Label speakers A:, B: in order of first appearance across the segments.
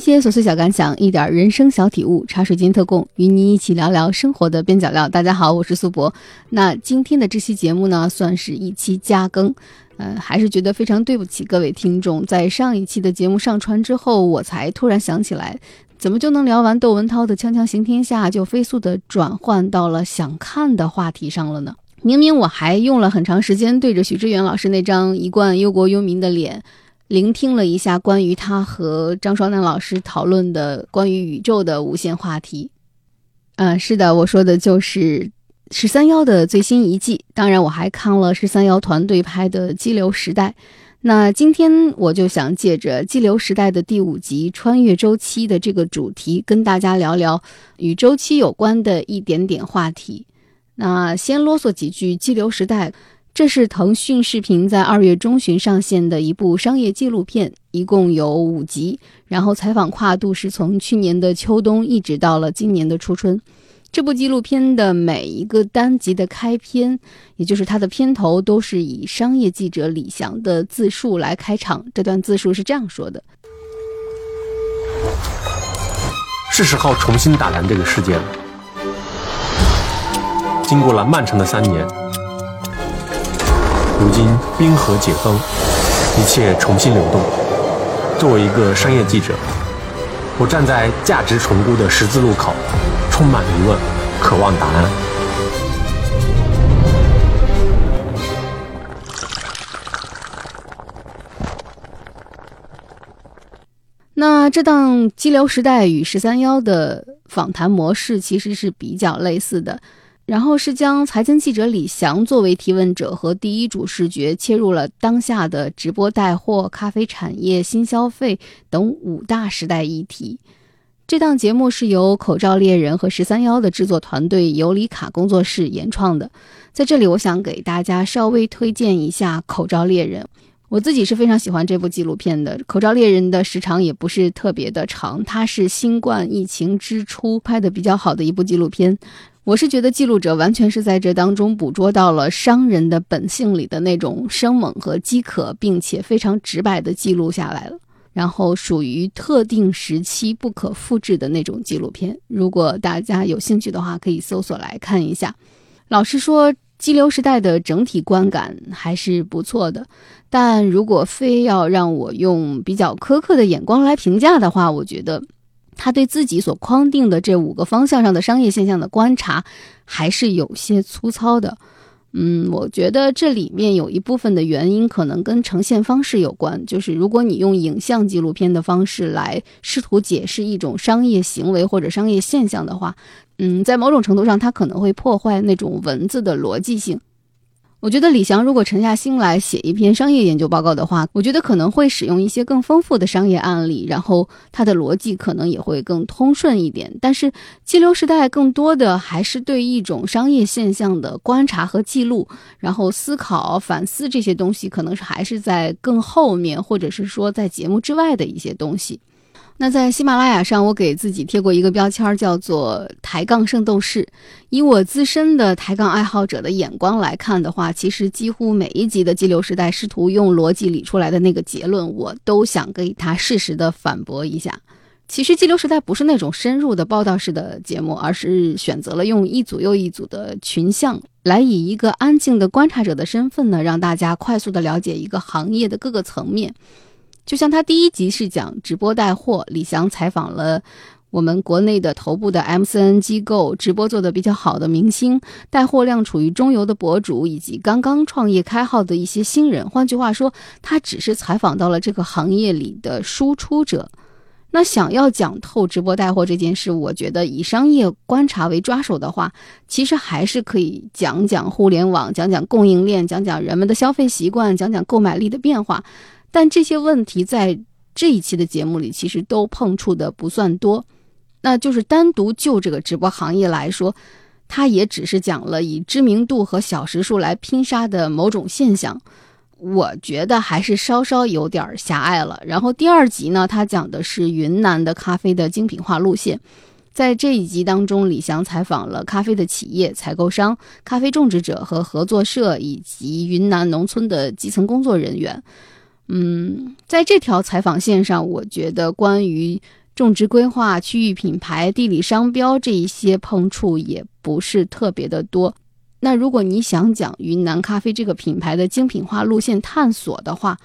A: 一些琐碎小感想，一点人生小体悟，茶水间特供，与你一起聊聊生活的边角料。大家好，我是苏博。那今天的这期节目呢，算是一期加更，呃，还是觉得非常对不起各位听众。在上一期的节目上传之后，我才突然想起来，怎么就能聊完窦文涛的《锵锵行天下》，就飞速的转换到了想看的话题上了呢？明明我还用了很长时间对着许知远老师那张一贯忧国忧民的脸。聆听了一下关于他和张双楠老师讨论的关于宇宙的无限话题，嗯，是的，我说的就是十三幺的最新一季。当然，我还看了十三幺团队拍的《激流时代》。那今天我就想借着《激流时代》的第五集“穿越周期”的这个主题，跟大家聊聊与周期有关的一点点话题。那先啰嗦几句，《激流时代》。这是腾讯视频在二月中旬上线的一部商业纪录片，一共有五集，然后采访跨度是从去年的秋冬一直到了今年的初春。这部纪录片的每一个单集的开篇，也就是它的片头，都是以商业记者李翔的自述来开场。这段自述是这样说的：“
B: 是时候重新打量这个世界了。经过了漫长的三年。”如今冰河解封，一切重新流动。作为一个商业记者，我站在价值重估的十字路口，充满疑问，渴望答案。
A: 那这档《激流时代》与十三幺的访谈模式其实是比较类似的。然后是将财经记者李翔作为提问者和第一主视觉，切入了当下的直播带货、咖啡产业、新消费等五大时代议题。这档节目是由口罩猎人和十三幺的制作团队尤里卡工作室原创的。在这里，我想给大家稍微推荐一下口罩猎人。我自己是非常喜欢这部纪录片的。口罩猎人的时长也不是特别的长，它是新冠疫情之初拍的比较好的一部纪录片。我是觉得记录者完全是在这当中捕捉到了商人的本性里的那种生猛和饥渴，并且非常直白的记录下来了。然后属于特定时期不可复制的那种纪录片。如果大家有兴趣的话，可以搜索来看一下。老实说，《激流时代》的整体观感还是不错的，但如果非要让我用比较苛刻的眼光来评价的话，我觉得。他对自己所框定的这五个方向上的商业现象的观察，还是有些粗糙的。嗯，我觉得这里面有一部分的原因可能跟呈现方式有关。就是如果你用影像纪录片的方式来试图解释一种商业行为或者商业现象的话，嗯，在某种程度上，它可能会破坏那种文字的逻辑性。我觉得李翔如果沉下心来写一篇商业研究报告的话，我觉得可能会使用一些更丰富的商业案例，然后他的逻辑可能也会更通顺一点。但是激流时代更多的还是对一种商业现象的观察和记录，然后思考、反思这些东西，可能是还是在更后面，或者是说在节目之外的一些东西。那在喜马拉雅上，我给自己贴过一个标签，叫做“抬杠圣斗士”。以我自身的抬杠爱好者的眼光来看的话，其实几乎每一集的《激流时代》试图用逻辑理出来的那个结论，我都想给他适时的反驳一下。其实《激流时代》不是那种深入的报道式的节目，而是选择了用一组又一组的群像，来以一个安静的观察者的身份呢，让大家快速的了解一个行业的各个层面。就像他第一集是讲直播带货，李翔采访了我们国内的头部的 MCN 机构，直播做的比较好的明星，带货量处于中游的博主，以及刚刚创业开号的一些新人。换句话说，他只是采访到了这个行业里的输出者。那想要讲透直播带货这件事，我觉得以商业观察为抓手的话，其实还是可以讲讲互联网，讲讲供应链，讲讲人们的消费习惯，讲讲购买力的变化。但这些问题在这一期的节目里其实都碰触的不算多，那就是单独就这个直播行业来说，它也只是讲了以知名度和小时数来拼杀的某种现象，我觉得还是稍稍有点狭隘了。然后第二集呢，他讲的是云南的咖啡的精品化路线，在这一集当中，李翔采访了咖啡的企业、采购商、咖啡种植者和合作社，以及云南农村的基层工作人员。嗯，在这条采访线上，我觉得关于种植规划、区域品牌、地理商标这一些碰触也不是特别的多。那如果你想讲云南咖啡这个品牌的精品化路线探索的话，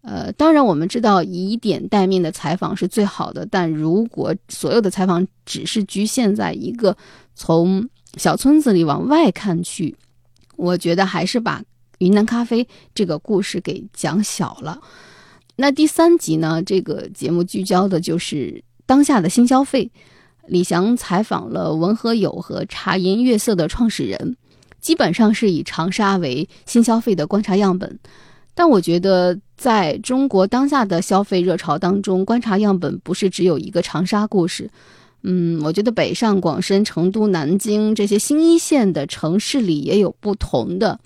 A: 呃，当然我们知道以点带面的采访是最好的，但如果所有的采访只是局限在一个从小村子里往外看去，我觉得还是把云南咖啡这个故事给讲小了。那第三集呢？这个节目聚焦的就是当下的新消费。李翔采访了文和友和茶颜悦色的创始人，基本上是以长沙为新消费的观察样本。但我觉得，在中国当下的消费热潮当中，观察样本不是只有一个长沙故事。嗯，我觉得北上广深、成都、南京这些新一线的城市里也有不同的。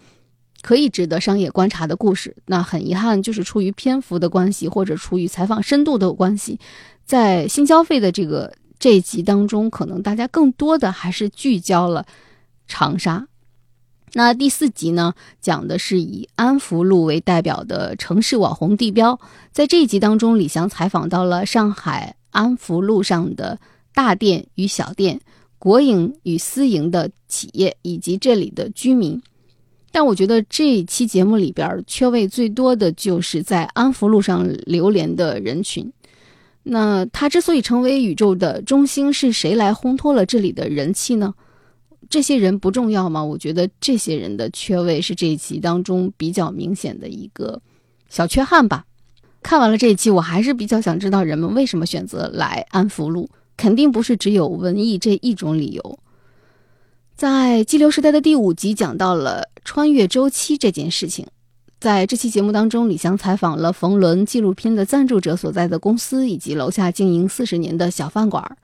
A: 可以值得商业观察的故事，那很遗憾，就是出于篇幅的关系，或者出于采访深度的关系，在新消费的这个这一集当中，可能大家更多的还是聚焦了长沙。那第四集呢，讲的是以安福路为代表的城市网红地标。在这一集当中，李翔采访到了上海安福路上的大店与小店、国营与私营的企业以及这里的居民。但我觉得这一期节目里边缺位最多的就是在安福路上流连的人群。那他之所以成为宇宙的中心，是谁来烘托了这里的人气呢？这些人不重要吗？我觉得这些人的缺位是这一期当中比较明显的一个小缺憾吧。看完了这一期，我还是比较想知道人们为什么选择来安福路，肯定不是只有文艺这一种理由。在激流时代的第五集讲到了穿越周期这件事情，在这期节目当中，李翔采访了冯仑纪录片的赞助者所在的公司以及楼下经营四十年的小饭馆。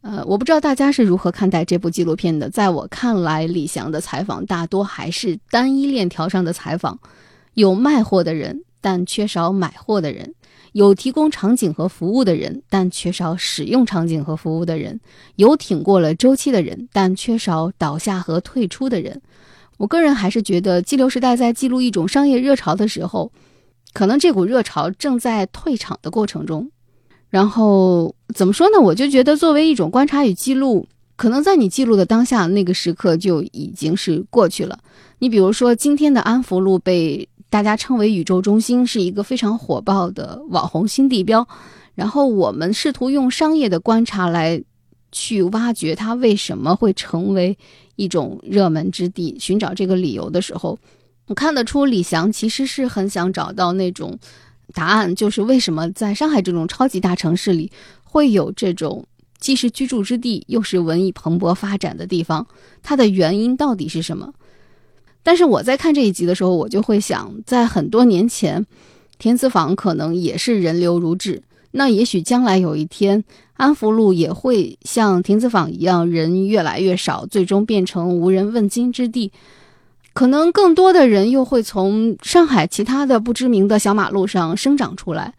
A: 呃，我不知道大家是如何看待这部纪录片的。在我看来，李翔的采访大多还是单一链条上的采访，有卖货的人，但缺少买货的人。有提供场景和服务的人，但缺少使用场景和服务的人；有挺过了周期的人，但缺少倒下和退出的人。我个人还是觉得，激流时代在记录一种商业热潮的时候，可能这股热潮正在退场的过程中。然后怎么说呢？我就觉得，作为一种观察与记录，可能在你记录的当下那个时刻就已经是过去了。你比如说，今天的安福路被。大家称为宇宙中心是一个非常火爆的网红新地标，然后我们试图用商业的观察来去挖掘它为什么会成为一种热门之地，寻找这个理由的时候，我看得出李翔其实是很想找到那种答案，就是为什么在上海这种超级大城市里会有这种既是居住之地又是文艺蓬勃发展的地方，它的原因到底是什么？但是我在看这一集的时候，我就会想，在很多年前，田子坊可能也是人流如织。那也许将来有一天，安福路也会像田子坊一样，人越来越少，最终变成无人问津之地。可能更多的人又会从上海其他的不知名的小马路上生长出来。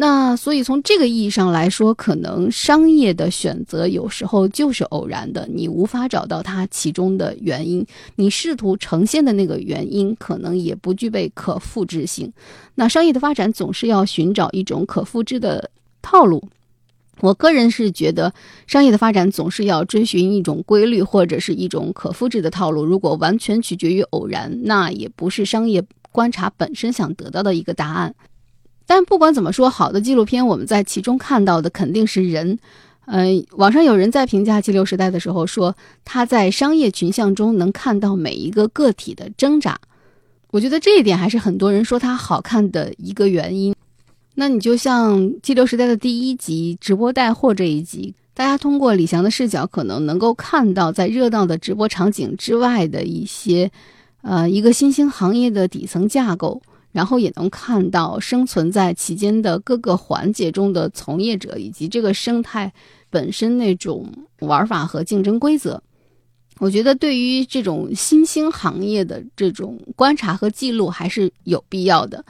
A: 那所以从这个意义上来说，可能商业的选择有时候就是偶然的，你无法找到它其中的原因，你试图呈现的那个原因可能也不具备可复制性。那商业的发展总是要寻找一种可复制的套路。我个人是觉得，商业的发展总是要追寻一种规律或者是一种可复制的套路。如果完全取决于偶然，那也不是商业观察本身想得到的一个答案。但不管怎么说，好的纪录片我们在其中看到的肯定是人。嗯，网上有人在评价《激流时代》的时候说，他在商业群像中能看到每一个个体的挣扎。我觉得这一点还是很多人说它好看的一个原因。那你就像《激流时代》的第一集直播带货这一集，大家通过李翔的视角，可能能够看到在热闹的直播场景之外的一些，呃，一个新兴行业的底层架构。然后也能看到生存在其间的各个环节中的从业者，以及这个生态本身那种玩法和竞争规则。我觉得对于这种新兴行业的这种观察和记录还是有必要的。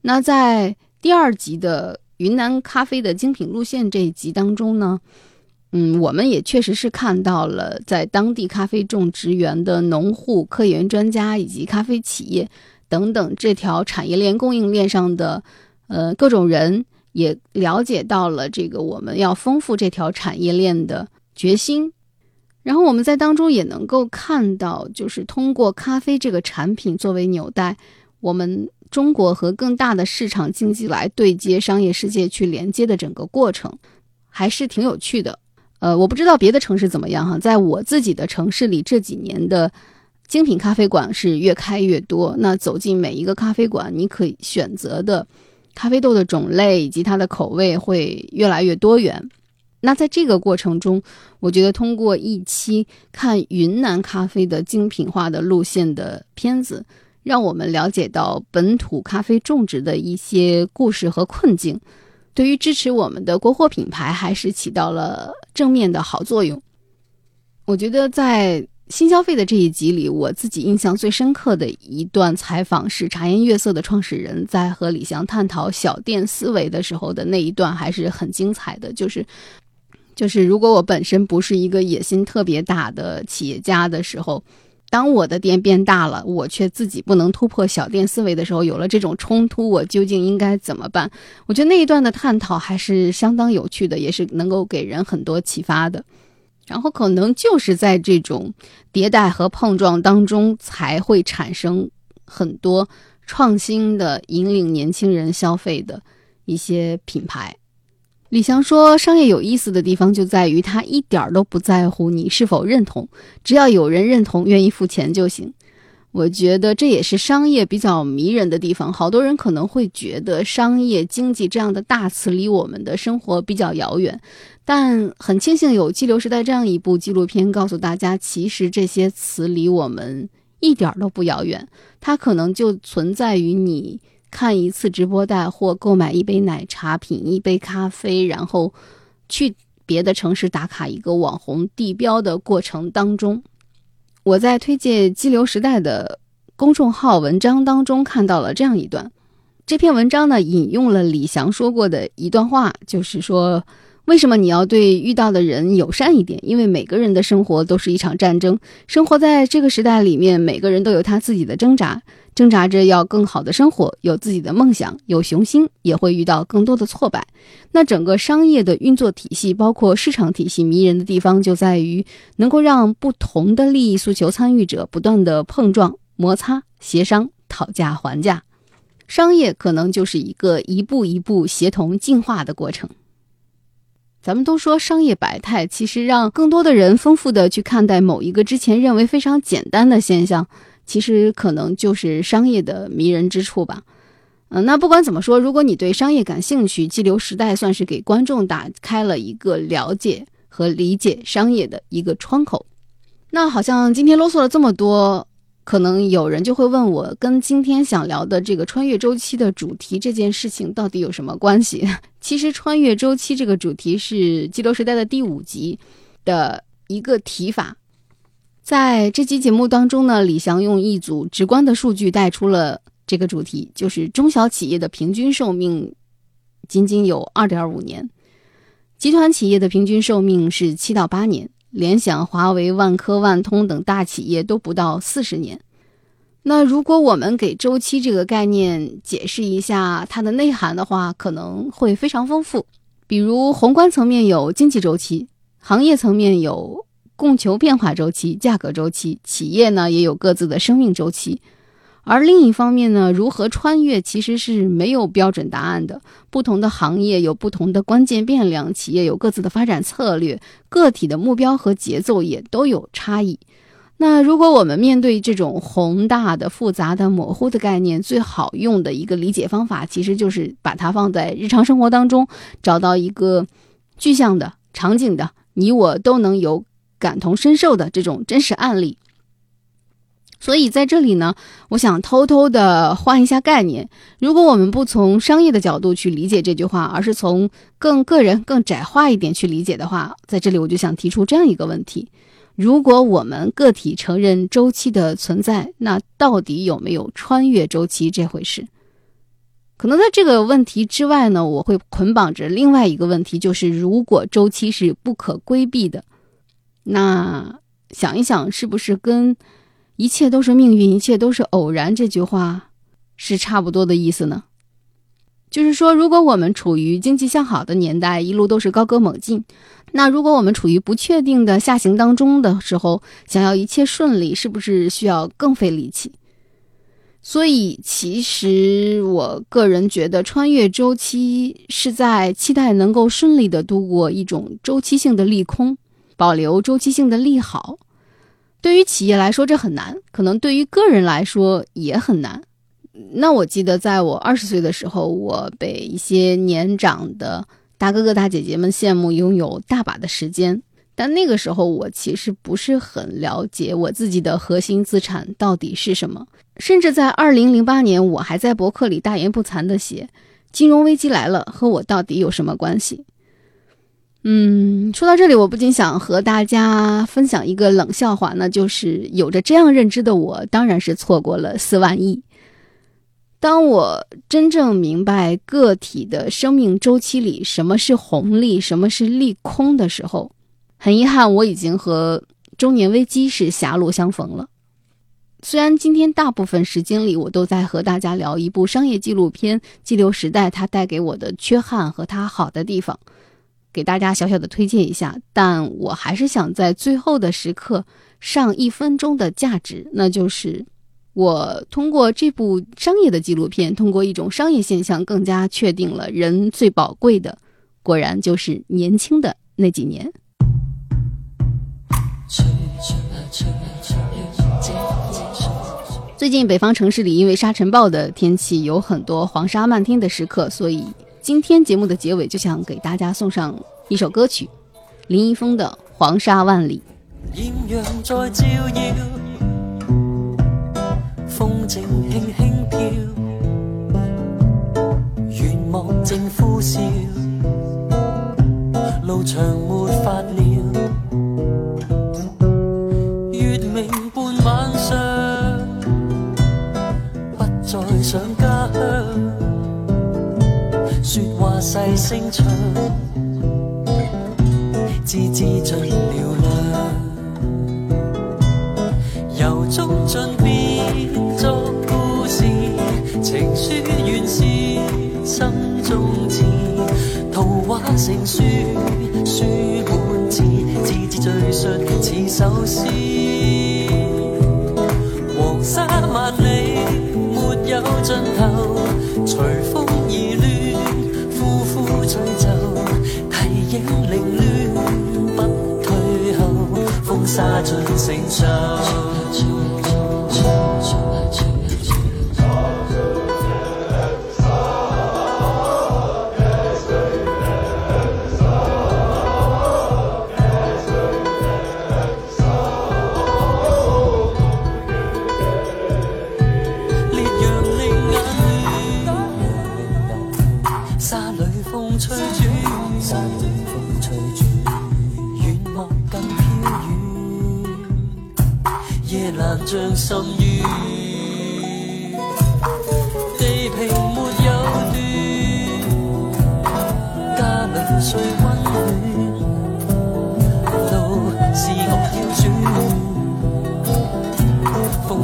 A: 那在第二集的云南咖啡的精品路线这一集当中呢，嗯，我们也确实是看到了在当地咖啡种植园的农户、科研专家以及咖啡企业。等等，这条产业链供应链上的，呃，各种人也了解到了这个我们要丰富这条产业链的决心。然后我们在当中也能够看到，就是通过咖啡这个产品作为纽带，我们中国和更大的市场经济来对接商业世界去连接的整个过程，还是挺有趣的。呃，我不知道别的城市怎么样哈，在我自己的城市里，这几年的精品咖啡馆是越开越多。那走进每一个咖啡馆，你可以选择的咖啡豆的种类以及它的口味会越来越多元。那在这个过程中，我觉得通过一期看云南咖啡的精品化的路线的片子，让我们了解到本土咖啡种植的一些故事和困境，对于支持我们的国货品牌还是起到了正面的好作用。我觉得在新消费的这一集里，我自己印象最深刻的一段采访是茶颜悦色的创始人在和李翔探讨小店思维的时候的那一段，还是很精彩的，就是。就是如果我本身不是一个野心特别大的企业家的时候，当我的店变大了，我却自己不能突破小店思维的时候，有了这种冲突，我究竟应该怎么办？我觉得那一段的探讨还是相当有趣的，也是能够给人很多启发的。然后可能就是在这种迭代和碰撞当中，才会产生很多创新的引领年轻人消费的一些品牌。李翔说：“商业有意思的地方就在于，他一点儿都不在乎你是否认同，只要有人认同，愿意付钱就行。我觉得这也是商业比较迷人的地方。好多人可能会觉得商业经济这样的大词离我们的生活比较遥远，但很庆幸有《激流时代》这样一部纪录片，告诉大家，其实这些词离我们一点都不遥远。它可能就存在于你。”看一次直播带货，购买一杯奶茶，品一杯咖啡，然后去别的城市打卡一个网红地标的过程当中，我在推荐《激流时代》的公众号文章当中看到了这样一段。这篇文章呢，引用了李翔说过的一段话，就是说，为什么你要对遇到的人友善一点？因为每个人的生活都是一场战争，生活在这个时代里面，每个人都有他自己的挣扎。挣扎着要更好的生活，有自己的梦想，有雄心，也会遇到更多的挫败。那整个商业的运作体系，包括市场体系，迷人的地方就在于能够让不同的利益诉求参与者不断的碰撞、摩擦、协商、讨价还价。商业可能就是一个一步一步协同进化的过程。咱们都说商业百态，其实让更多的人丰富的去看待某一个之前认为非常简单的现象。其实可能就是商业的迷人之处吧，嗯，那不管怎么说，如果你对商业感兴趣，激流时代算是给观众打开了一个了解和理解商业的一个窗口。那好像今天啰嗦了这么多，可能有人就会问我，跟今天想聊的这个穿越周期的主题这件事情到底有什么关系？其实穿越周期这个主题是激流时代的第五集的一个提法。在这期节目当中呢，李翔用一组直观的数据带出了这个主题，就是中小企业的平均寿命仅仅有二点五年，集团企业的平均寿命是七到八年，联想、华为、万科、万通等大企业都不到四十年。那如果我们给周期这个概念解释一下它的内涵的话，可能会非常丰富。比如宏观层面有经济周期，行业层面有。供求变化周期、价格周期，企业呢也有各自的生命周期。而另一方面呢，如何穿越其实是没有标准答案的。不同的行业有不同的关键变量，企业有各自的发展策略，个体的目标和节奏也都有差异。那如果我们面对这种宏大的、复杂的、模糊的概念，最好用的一个理解方法，其实就是把它放在日常生活当中，找到一个具象的场景的，你我都能有。感同身受的这种真实案例，所以在这里呢，我想偷偷的换一下概念。如果我们不从商业的角度去理解这句话，而是从更个人、更窄化一点去理解的话，在这里我就想提出这样一个问题：如果我们个体承认周期的存在，那到底有没有穿越周期这回事？可能在这个问题之外呢，我会捆绑着另外一个问题，就是如果周期是不可规避的。那想一想，是不是跟“一切都是命运，一切都是偶然”这句话是差不多的意思呢？
C: 就是说，如果我们处于经济向好的年代，一路都是高歌猛进，那如果我们处于不确定的下行当中的时候，想要一切顺利，是不是需要更费力气？所以，其实我个人觉得，穿越周期是在期待能够顺利的度过一种周期性的利空，保留周期性的利好。对于企业来说，这很难；可能对于个人来说也很难。那我记得，在我二十岁的时候，我被一些年长的大哥哥大姐姐们羡慕，拥有大把的时间。但那个时候，我其实不是很了解我自己的核心资产到底是什么。甚至在二零零八年，我还在博客里大言不惭的写：“金融危机来了，和我到底有什么关系？”嗯，说到这里，我不禁想和大家分享一个冷笑话，那就是有着这样认知的我，当然是错过了四万亿。当我真正明白个体的生命周期里什么是红利，什么是利空的时候，很遗憾，我已经和中年危机是狭路相逢了。虽然今天大部分时间里，我都在和大家聊一部商业纪录片《激流时代》，它带给我的缺憾和它好的地方，给大家小小的推荐一下。但我还是想在最后的时刻上一分钟的价值，那就是我通过这部商业的纪录片，通过一种商业现象，更加确定了人最宝贵的，果然就是年轻的那几年。最近北方城市里因为沙尘暴的天气，有很多黄沙漫天的时刻，所以今天节目的结尾就想给大家送上一首歌曲，林一峰的《黄沙万里》。艳阳在照耀，风正轻轻飘，愿望正呼啸，路长没法了。上家乡，说话细声唱，字字尽了亮。由衷进变作故事，情书原是心中字，图画成书，书满字，字字叙述似首诗。黄沙万里没。有尽头，随风，呼呼吹奏，提影凌乱，不退后，风沙尽承受。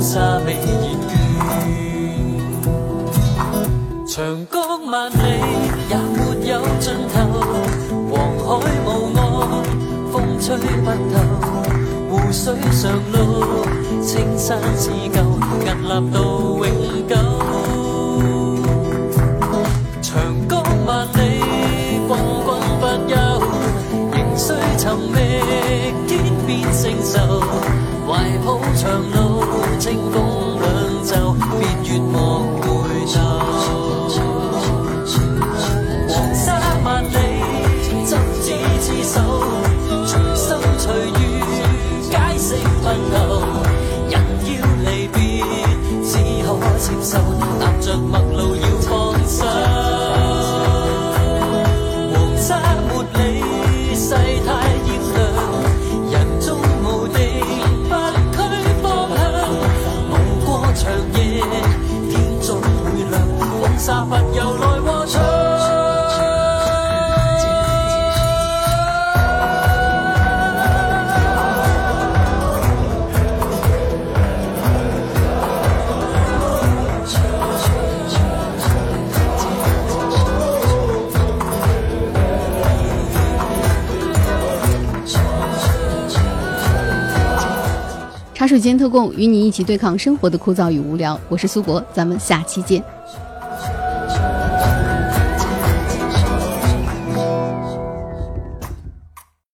C: 沙未厌倦，长江万里也没有尽头，黄海无岸，风吹不透。湖水上路，青山似旧，屹立到永久。长江万里，滚滚不休，仍需寻觅，天边星宿。怀抱长路，
A: 时间特供，与你一起对抗生活的枯燥与无聊。我是苏博，咱们下期见。